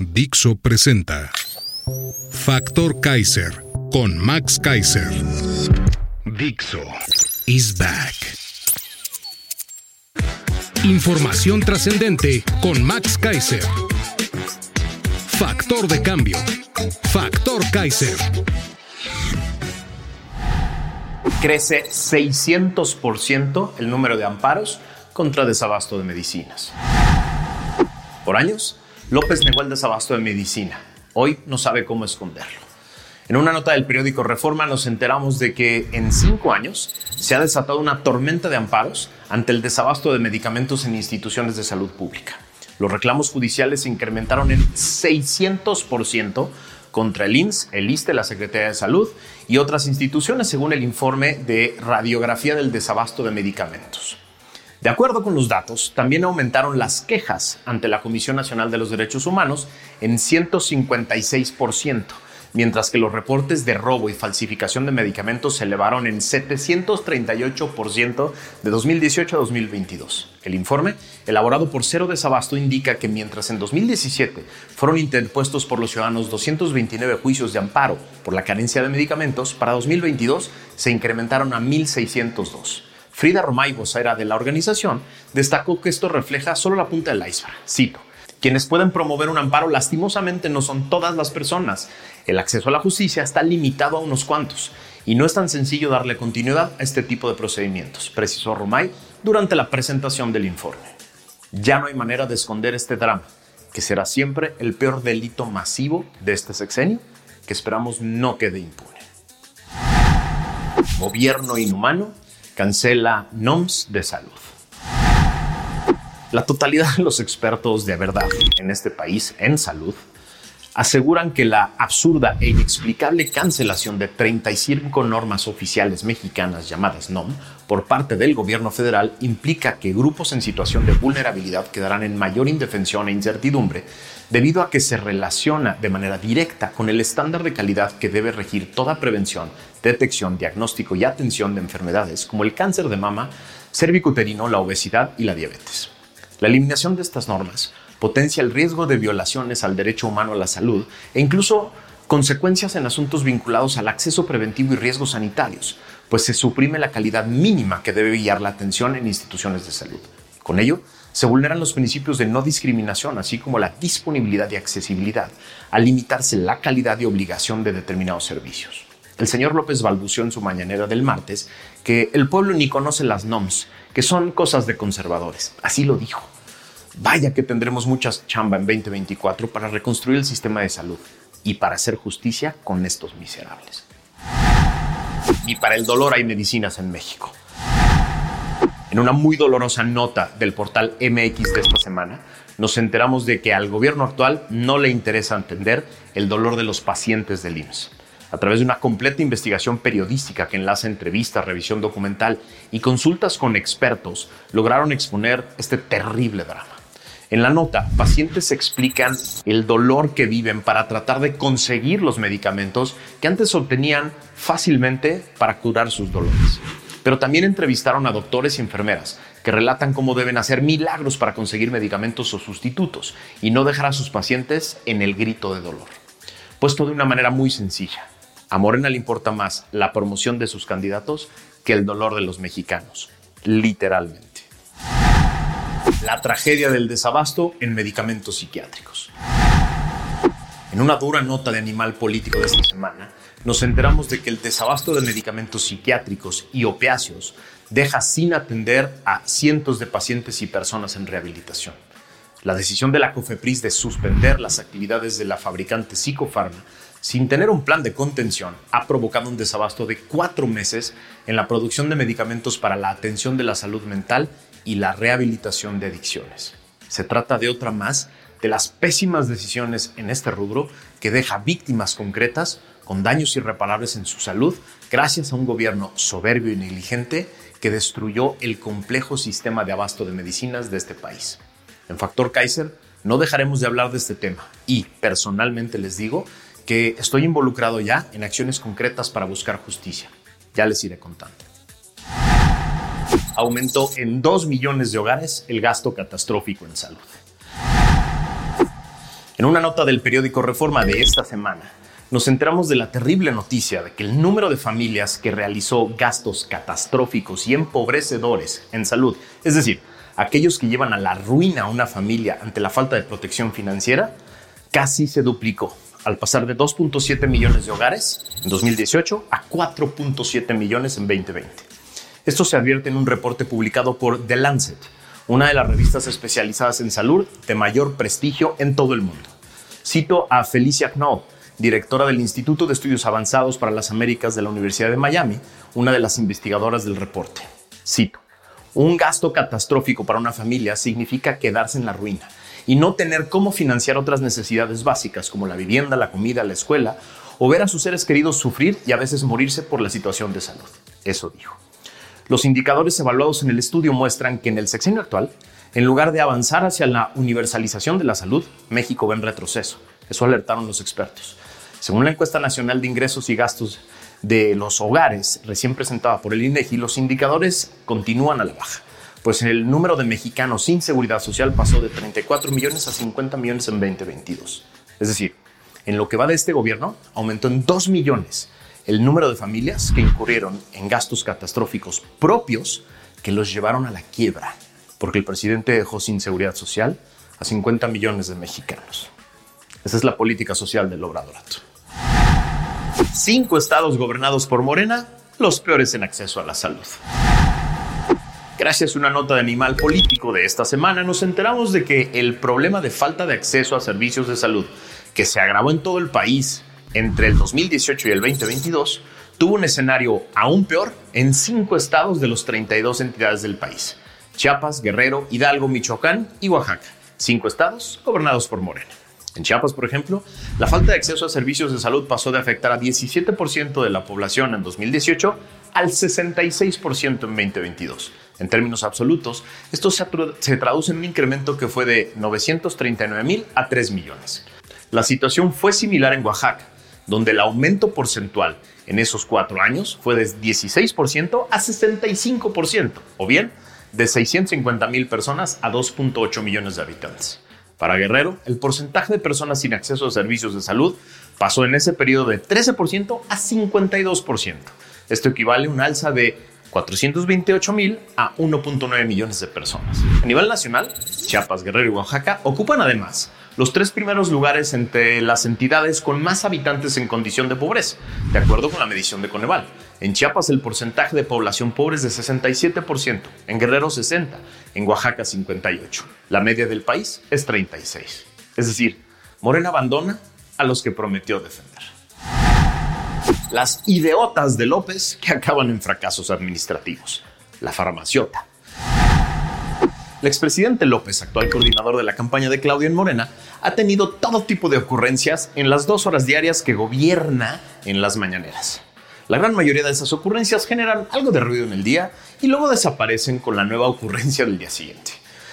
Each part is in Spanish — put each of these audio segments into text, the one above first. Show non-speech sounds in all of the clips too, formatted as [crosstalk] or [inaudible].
Dixo presenta Factor Kaiser con Max Kaiser. Dixo is back. Información trascendente con Max Kaiser. Factor de cambio. Factor Kaiser. Crece 600% el número de amparos contra desabasto de medicinas. Por años, López negó el desabasto de medicina. Hoy no sabe cómo esconderlo. En una nota del periódico Reforma nos enteramos de que en cinco años se ha desatado una tormenta de amparos ante el desabasto de medicamentos en instituciones de salud pública. Los reclamos judiciales se incrementaron en 600% contra el INS, el ISTE, la Secretaría de Salud y otras instituciones, según el informe de radiografía del desabasto de medicamentos. De acuerdo con los datos, también aumentaron las quejas ante la Comisión Nacional de los Derechos Humanos en 156%, mientras que los reportes de robo y falsificación de medicamentos se elevaron en 738% de 2018 a 2022. El informe, elaborado por Cero Desabasto, indica que mientras en 2017 fueron interpuestos por los ciudadanos 229 juicios de amparo por la carencia de medicamentos, para 2022 se incrementaron a 1.602. Frida Romay, vocera de la organización, destacó que esto refleja solo la punta del iceberg. Cito. Quienes pueden promover un amparo lastimosamente no son todas las personas. El acceso a la justicia está limitado a unos cuantos y no es tan sencillo darle continuidad a este tipo de procedimientos, precisó Romay durante la presentación del informe. Ya no hay manera de esconder este drama, que será siempre el peor delito masivo de este sexenio, que esperamos no quede impune. Gobierno inhumano cancela NOMS de salud. La totalidad de los expertos de verdad en este país en salud aseguran que la absurda e inexplicable cancelación de 35 normas oficiales mexicanas llamadas NOM por parte del gobierno federal implica que grupos en situación de vulnerabilidad quedarán en mayor indefensión e incertidumbre debido a que se relaciona de manera directa con el estándar de calidad que debe regir toda prevención, detección, diagnóstico y atención de enfermedades como el cáncer de mama, cervicuterino, la obesidad y la diabetes. La eliminación de estas normas potencia el riesgo de violaciones al derecho humano a la salud e incluso consecuencias en asuntos vinculados al acceso preventivo y riesgos sanitarios, pues se suprime la calidad mínima que debe guiar la atención en instituciones de salud. Con ello, se vulneran los principios de no discriminación, así como la disponibilidad y accesibilidad, al limitarse la calidad y obligación de determinados servicios. El señor López balbuceó en su mañanera del martes que el pueblo ni conoce las NOMS, que son cosas de conservadores. Así lo dijo. Vaya que tendremos mucha chamba en 2024 para reconstruir el sistema de salud y para hacer justicia con estos miserables. Ni para el dolor hay medicinas en México. En una muy dolorosa nota del portal MX de esta semana, nos enteramos de que al gobierno actual no le interesa entender el dolor de los pacientes del IMSS. A través de una completa investigación periodística que enlaza entrevistas, revisión documental y consultas con expertos, lograron exponer este terrible drama. En la nota, pacientes explican el dolor que viven para tratar de conseguir los medicamentos que antes obtenían fácilmente para curar sus dolores. Pero también entrevistaron a doctores y enfermeras que relatan cómo deben hacer milagros para conseguir medicamentos o sustitutos y no dejar a sus pacientes en el grito de dolor. Puesto de una manera muy sencilla, a Morena le importa más la promoción de sus candidatos que el dolor de los mexicanos, literalmente la tragedia del desabasto en medicamentos psiquiátricos. En una dura nota de Animal Político de esta semana, nos enteramos de que el desabasto de medicamentos psiquiátricos y opiáceos deja sin atender a cientos de pacientes y personas en rehabilitación. La decisión de la COFEPRIS de suspender las actividades de la fabricante Psicofarma sin tener un plan de contención ha provocado un desabasto de cuatro meses en la producción de medicamentos para la atención de la salud mental y la rehabilitación de adicciones. Se trata de otra más de las pésimas decisiones en este rubro que deja víctimas concretas con daños irreparables en su salud gracias a un gobierno soberbio y negligente que destruyó el complejo sistema de abasto de medicinas de este país. En Factor Kaiser no dejaremos de hablar de este tema y personalmente les digo que estoy involucrado ya en acciones concretas para buscar justicia. Ya les iré contando. Aumentó en 2 millones de hogares el gasto catastrófico en salud. En una nota del periódico Reforma de esta semana, nos enteramos de la terrible noticia de que el número de familias que realizó gastos catastróficos y empobrecedores en salud, es decir, aquellos que llevan a la ruina a una familia ante la falta de protección financiera, casi se duplicó al pasar de 2.7 millones de hogares en 2018 a 4.7 millones en 2020. Esto se advierte en un reporte publicado por The Lancet, una de las revistas especializadas en salud de mayor prestigio en todo el mundo. Cito a Felicia Knoll, directora del Instituto de Estudios Avanzados para las Américas de la Universidad de Miami, una de las investigadoras del reporte. Cito, un gasto catastrófico para una familia significa quedarse en la ruina y no tener cómo financiar otras necesidades básicas como la vivienda, la comida, la escuela o ver a sus seres queridos sufrir y a veces morirse por la situación de salud. Eso dijo. Los indicadores evaluados en el estudio muestran que en el sexenio actual, en lugar de avanzar hacia la universalización de la salud, México va en retroceso. Eso alertaron los expertos. Según la encuesta nacional de ingresos y gastos de los hogares recién presentada por el INEGI, los indicadores continúan a la baja pues el número de mexicanos sin seguridad social pasó de 34 millones a 50 millones en 2022. Es decir, en lo que va de este gobierno, aumentó en 2 millones el número de familias que incurrieron en gastos catastróficos propios que los llevaron a la quiebra, porque el presidente dejó sin seguridad social a 50 millones de mexicanos. Esa es la política social del Obradorato. Cinco estados gobernados por Morena, los peores en acceso a la salud. Gracias a una nota de Animal Político de esta semana, nos enteramos de que el problema de falta de acceso a servicios de salud, que se agravó en todo el país entre el 2018 y el 2022, tuvo un escenario aún peor en cinco estados de los 32 entidades del país. Chiapas, Guerrero, Hidalgo, Michoacán y Oaxaca. Cinco estados gobernados por Morena. En Chiapas, por ejemplo, la falta de acceso a servicios de salud pasó de afectar a 17% de la población en 2018 al 66% en 2022. En términos absolutos, esto se, traduce en un incremento que fue de 939 mil a 3 millones. La situación fue similar en Oaxaca, donde el aumento porcentual en esos cuatro años fue de 16% a 65%, o bien de 650 mil personas a 2.8 millones de habitantes. Para Guerrero, el porcentaje de personas sin acceso a servicios de salud pasó en ese periodo de 13% a 52%. Esto equivale a un alza de 428 mil a 1.9 millones de personas. A nivel nacional, Chiapas, Guerrero y Oaxaca ocupan además los tres primeros lugares entre las entidades con más habitantes en condición de pobreza, de acuerdo con la medición de Coneval. En Chiapas el porcentaje de población pobre es de 67%, en Guerrero 60%, en Oaxaca 58%. La media del país es 36%. Es decir, Morena abandona a los que prometió defender las ideotas de López que acaban en fracasos administrativos. La farmaciota. El expresidente López, actual coordinador de la campaña de Claudia en Morena, ha tenido todo tipo de ocurrencias en las dos horas diarias que gobierna en las mañaneras. La gran mayoría de esas ocurrencias generan algo de ruido en el día y luego desaparecen con la nueva ocurrencia del día siguiente.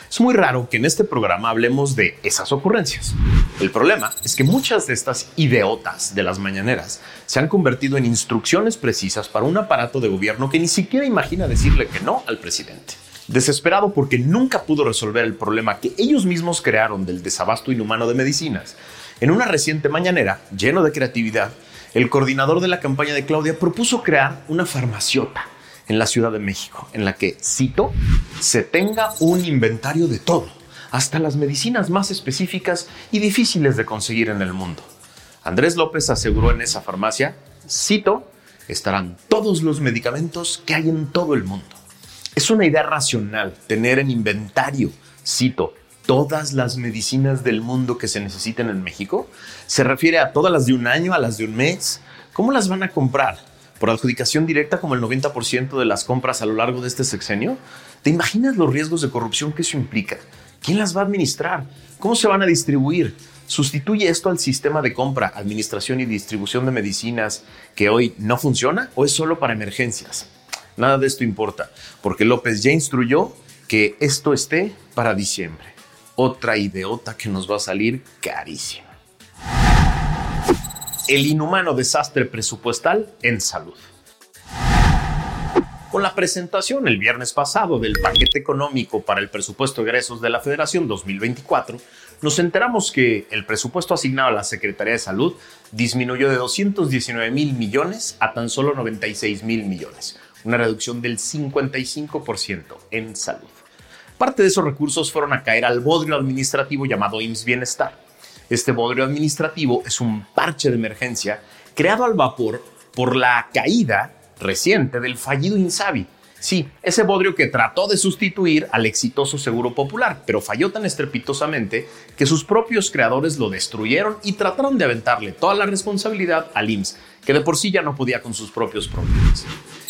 Es muy raro que en este programa hablemos de esas ocurrencias. El problema es que muchas de estas ideotas de las mañaneras se han convertido en instrucciones precisas para un aparato de gobierno que ni siquiera imagina decirle que no al presidente. Desesperado porque nunca pudo resolver el problema que ellos mismos crearon del desabasto inhumano de medicinas, en una reciente mañanera, lleno de creatividad, el coordinador de la campaña de Claudia propuso crear una farmaciota en la Ciudad de México, en la que, cito, se tenga un inventario de todo, hasta las medicinas más específicas y difíciles de conseguir en el mundo. Andrés López aseguró en esa farmacia, cito, estarán todos los medicamentos que hay en todo el mundo. Es una idea racional tener en inventario, cito, todas las medicinas del mundo que se necesiten en México. Se refiere a todas las de un año, a las de un mes. ¿Cómo las van a comprar? por adjudicación directa como el 90% de las compras a lo largo de este sexenio? ¿Te imaginas los riesgos de corrupción que eso implica? ¿Quién las va a administrar? ¿Cómo se van a distribuir? ¿Sustituye esto al sistema de compra, administración y distribución de medicinas que hoy no funciona o es solo para emergencias? Nada de esto importa, porque López ya instruyó que esto esté para diciembre. Otra idiota que nos va a salir carísima. El inhumano desastre presupuestal en salud. Con la presentación el viernes pasado del paquete económico para el presupuesto de egresos de la Federación 2024, nos enteramos que el presupuesto asignado a la Secretaría de Salud disminuyó de 219 mil millones a tan solo 96 mil millones, una reducción del 55% en salud. Parte de esos recursos fueron a caer al bodrio administrativo llamado IMSS Bienestar. Este bodrio administrativo es un parche de emergencia creado al vapor por la caída reciente del fallido Insabi. Sí, ese bodrio que trató de sustituir al exitoso Seguro Popular, pero falló tan estrepitosamente que sus propios creadores lo destruyeron y trataron de aventarle toda la responsabilidad al IMSS, que de por sí ya no podía con sus propios problemas.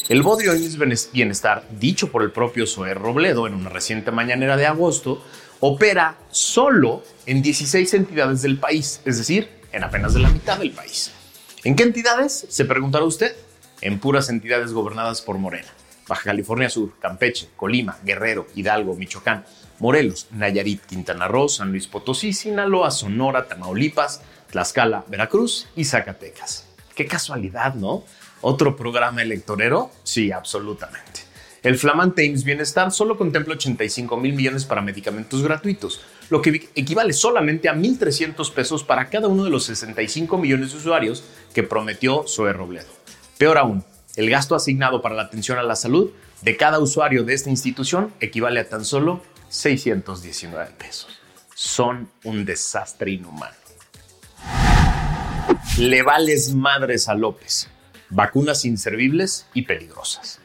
El bodrio IMSS Bienestar, dicho por el propio Zoé Robledo en una reciente mañanera de agosto, opera solo en 16 entidades del país, es decir, en apenas de la mitad del país. ¿En qué entidades? Se preguntará usted en puras entidades gobernadas por Morena. Baja California Sur, Campeche, Colima, Guerrero, Hidalgo, Michoacán, Morelos, Nayarit, Quintana Roo, San Luis Potosí, Sinaloa, Sonora, Tamaulipas, Tlaxcala, Veracruz y Zacatecas. Qué casualidad, ¿no? ¿Otro programa electorero? Sí, absolutamente. El flamante IMSS Bienestar solo contempla 85 mil millones para medicamentos gratuitos, lo que equivale solamente a 1.300 pesos para cada uno de los 65 millones de usuarios que prometió Zoe Robledo. Peor aún, el gasto asignado para la atención a la salud de cada usuario de esta institución equivale a tan solo 619 pesos. Son un desastre inhumano. Le vales madres a López. Vacunas inservibles y peligrosas.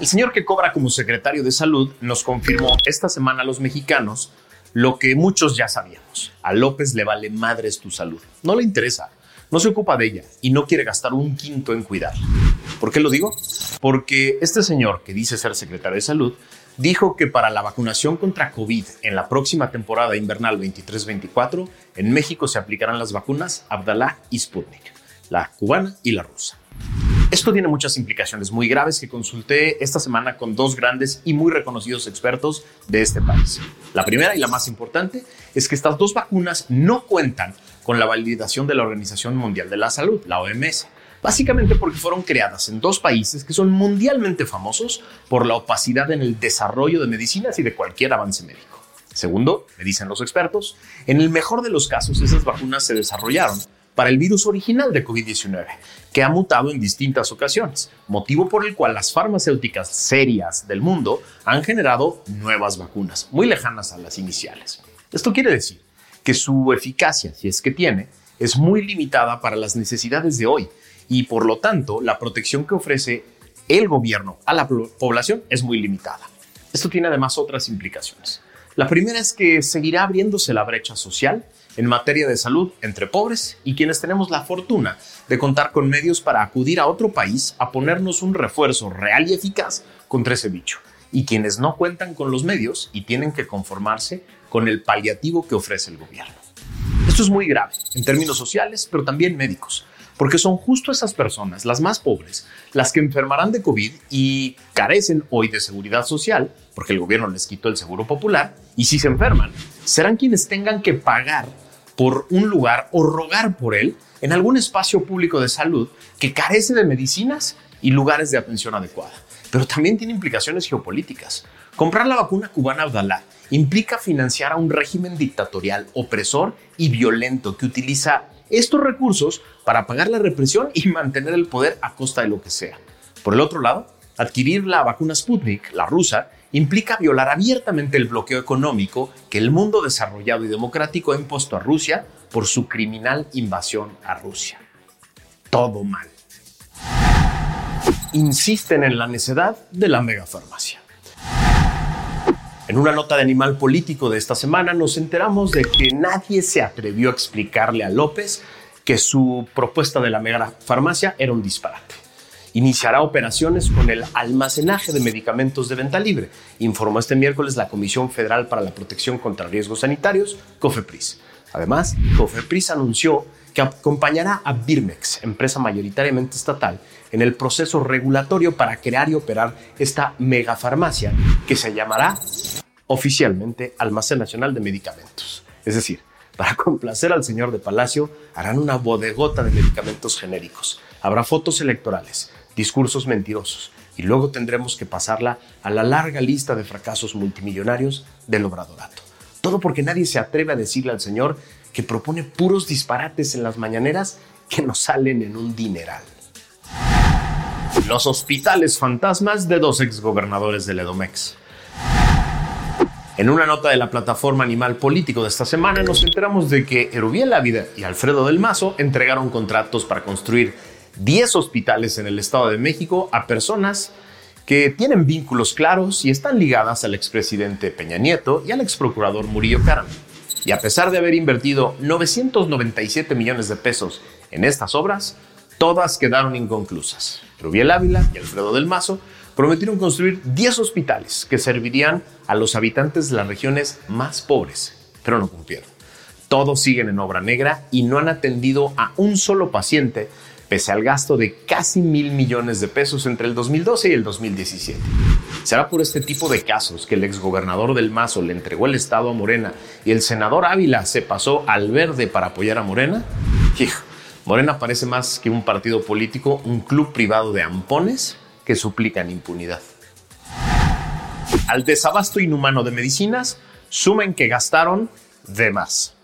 El señor que cobra como secretario de salud nos confirmó esta semana a los mexicanos lo que muchos ya sabíamos. A López le vale madres tu salud. No le interesa no se ocupa de ella y no quiere gastar un quinto en cuidarla. ¿Por qué lo digo? Porque este señor, que dice ser secretario de salud, dijo que para la vacunación contra COVID en la próxima temporada invernal 23-24, en México se aplicarán las vacunas Abdalá y Sputnik, la cubana y la rusa. Esto tiene muchas implicaciones muy graves que consulté esta semana con dos grandes y muy reconocidos expertos de este país. La primera y la más importante es que estas dos vacunas no cuentan con la validación de la Organización Mundial de la Salud, la OMS, básicamente porque fueron creadas en dos países que son mundialmente famosos por la opacidad en el desarrollo de medicinas y de cualquier avance médico. Segundo, me dicen los expertos, en el mejor de los casos esas vacunas se desarrollaron para el virus original de COVID-19, que ha mutado en distintas ocasiones, motivo por el cual las farmacéuticas serias del mundo han generado nuevas vacunas, muy lejanas a las iniciales. Esto quiere decir que su eficacia, si es que tiene, es muy limitada para las necesidades de hoy y por lo tanto la protección que ofrece el gobierno a la población es muy limitada. Esto tiene además otras implicaciones. La primera es que seguirá abriéndose la brecha social en materia de salud entre pobres y quienes tenemos la fortuna de contar con medios para acudir a otro país a ponernos un refuerzo real y eficaz contra ese bicho, y quienes no cuentan con los medios y tienen que conformarse con el paliativo que ofrece el gobierno. Esto es muy grave en términos sociales, pero también médicos, porque son justo esas personas, las más pobres, las que enfermarán de COVID y carecen hoy de seguridad social, porque el gobierno les quitó el seguro popular, y si se enferman, serán quienes tengan que pagar por un lugar o rogar por él en algún espacio público de salud que carece de medicinas y lugares de atención adecuada. Pero también tiene implicaciones geopolíticas. Comprar la vacuna cubana Abdalá implica financiar a un régimen dictatorial, opresor y violento que utiliza estos recursos para pagar la represión y mantener el poder a costa de lo que sea. Por el otro lado, adquirir la vacuna Sputnik, la rusa, implica violar abiertamente el bloqueo económico que el mundo desarrollado y democrático ha impuesto a Rusia por su criminal invasión a Rusia. Todo mal. Insisten en la necedad de la megafarmacia. En una nota de Animal Político de esta semana nos enteramos de que nadie se atrevió a explicarle a López que su propuesta de la megafarmacia era un disparate. iniciará operaciones con el almacenaje de medicamentos de venta libre, informó este miércoles la Comisión Federal para la Protección contra Riesgos Sanitarios, COFEPRIS. Además, COFEPRIS anunció que acompañará a Birmex, empresa mayoritariamente estatal, en el proceso regulatorio para crear y operar esta megafarmacia que se llamará oficialmente Almacén Nacional de Medicamentos. Es decir, para [laughs] complacer al señor de Palacio, harán una bodegota de medicamentos genéricos. Habrá fotos electorales, discursos mentirosos, y luego tendremos que pasarla a la larga lista de fracasos multimillonarios del obradorato. Todo porque nadie se atreve a decirle al señor que propone puros disparates en las mañaneras que nos salen en un dineral. Los hospitales fantasmas de dos exgobernadores del Edomex. En una nota de la plataforma Animal Político de esta semana nos enteramos de que Erubiel Ávila y Alfredo del Mazo entregaron contratos para construir 10 hospitales en el Estado de México a personas que tienen vínculos claros y están ligadas al expresidente Peña Nieto y al exprocurador Murillo Caram. Y a pesar de haber invertido 997 millones de pesos en estas obras, todas quedaron inconclusas. Rubiel Ávila y Alfredo del Mazo prometieron construir 10 hospitales que servirían a los habitantes de las regiones más pobres, pero no cumplieron. Todos siguen en obra negra y no han atendido a un solo paciente pese al gasto de casi mil millones de pesos entre el 2012 y el 2017. ¿Será por este tipo de casos que el exgobernador del Mazo le entregó el Estado a Morena y el senador Ávila se pasó al verde para apoyar a Morena? Hijo, Morena parece más que un partido político, un club privado de ampones que suplican impunidad. Al desabasto inhumano de medicinas, sumen que gastaron de más.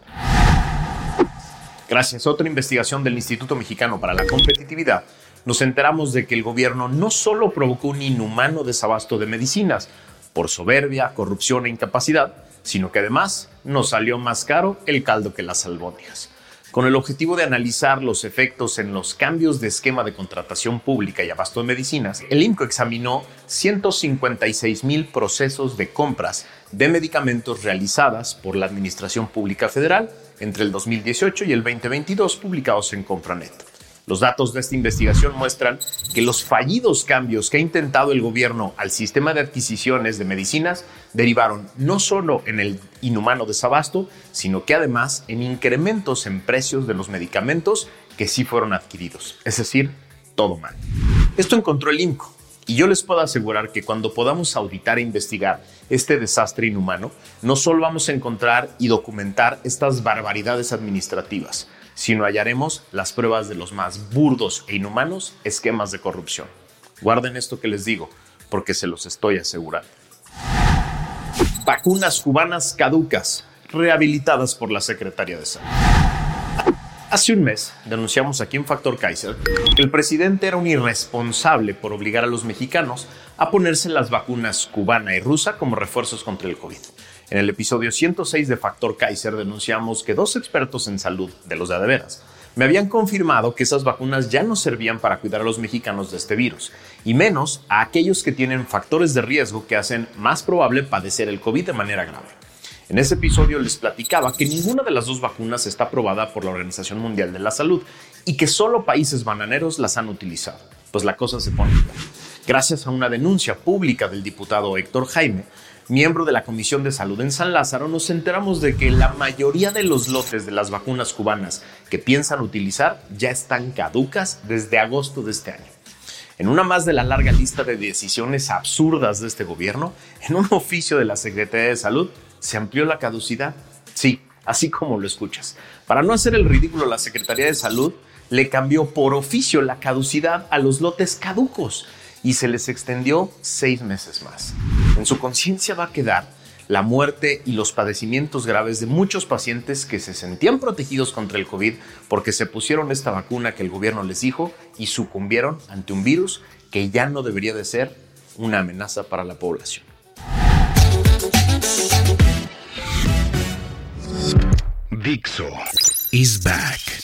Gracias a otra investigación del Instituto Mexicano para la Competitividad, nos enteramos de que el gobierno no solo provocó un inhumano desabasto de medicinas por soberbia, corrupción e incapacidad, sino que además nos salió más caro el caldo que las albóndigas. Con el objetivo de analizar los efectos en los cambios de esquema de contratación pública y abasto de medicinas, el INCO examinó 156 mil procesos de compras de medicamentos realizadas por la Administración Pública Federal entre el 2018 y el 2022 publicados en Compranet. Los datos de esta investigación muestran que los fallidos cambios que ha intentado el gobierno al sistema de adquisiciones de medicinas derivaron no solo en el inhumano desabasto, sino que además en incrementos en precios de los medicamentos que sí fueron adquiridos. Es decir, todo mal. Esto encontró el INCO, y yo les puedo asegurar que cuando podamos auditar e investigar este desastre inhumano, no solo vamos a encontrar y documentar estas barbaridades administrativas, sino hallaremos las pruebas de los más burdos e inhumanos esquemas de corrupción. Guarden esto que les digo, porque se los estoy asegurando. Vacunas cubanas caducas, rehabilitadas por la Secretaría de Salud. Hace un mes denunciamos aquí en Factor Kaiser que el presidente era un irresponsable por obligar a los mexicanos a ponerse las vacunas cubana y rusa como refuerzos contra el COVID. En el episodio 106 de Factor Kaiser denunciamos que dos expertos en salud, de los de adeveras, me habían confirmado que esas vacunas ya no servían para cuidar a los mexicanos de este virus, y menos a aquellos que tienen factores de riesgo que hacen más probable padecer el COVID de manera grave. En ese episodio les platicaba que ninguna de las dos vacunas está aprobada por la Organización Mundial de la Salud y que solo países bananeros las han utilizado. Pues la cosa se pone Gracias a una denuncia pública del diputado Héctor Jaime, miembro de la Comisión de Salud en San Lázaro, nos enteramos de que la mayoría de los lotes de las vacunas cubanas que piensan utilizar ya están caducas desde agosto de este año. En una más de la larga lista de decisiones absurdas de este gobierno, en un oficio de la Secretaría de Salud se amplió la caducidad. Sí, así como lo escuchas. Para no hacer el ridículo, la Secretaría de Salud le cambió por oficio la caducidad a los lotes caducos y se les extendió seis meses más. En su conciencia va a quedar la muerte y los padecimientos graves de muchos pacientes que se sentían protegidos contra el COVID porque se pusieron esta vacuna que el gobierno les dijo y sucumbieron ante un virus que ya no debería de ser una amenaza para la población. Dixo is back.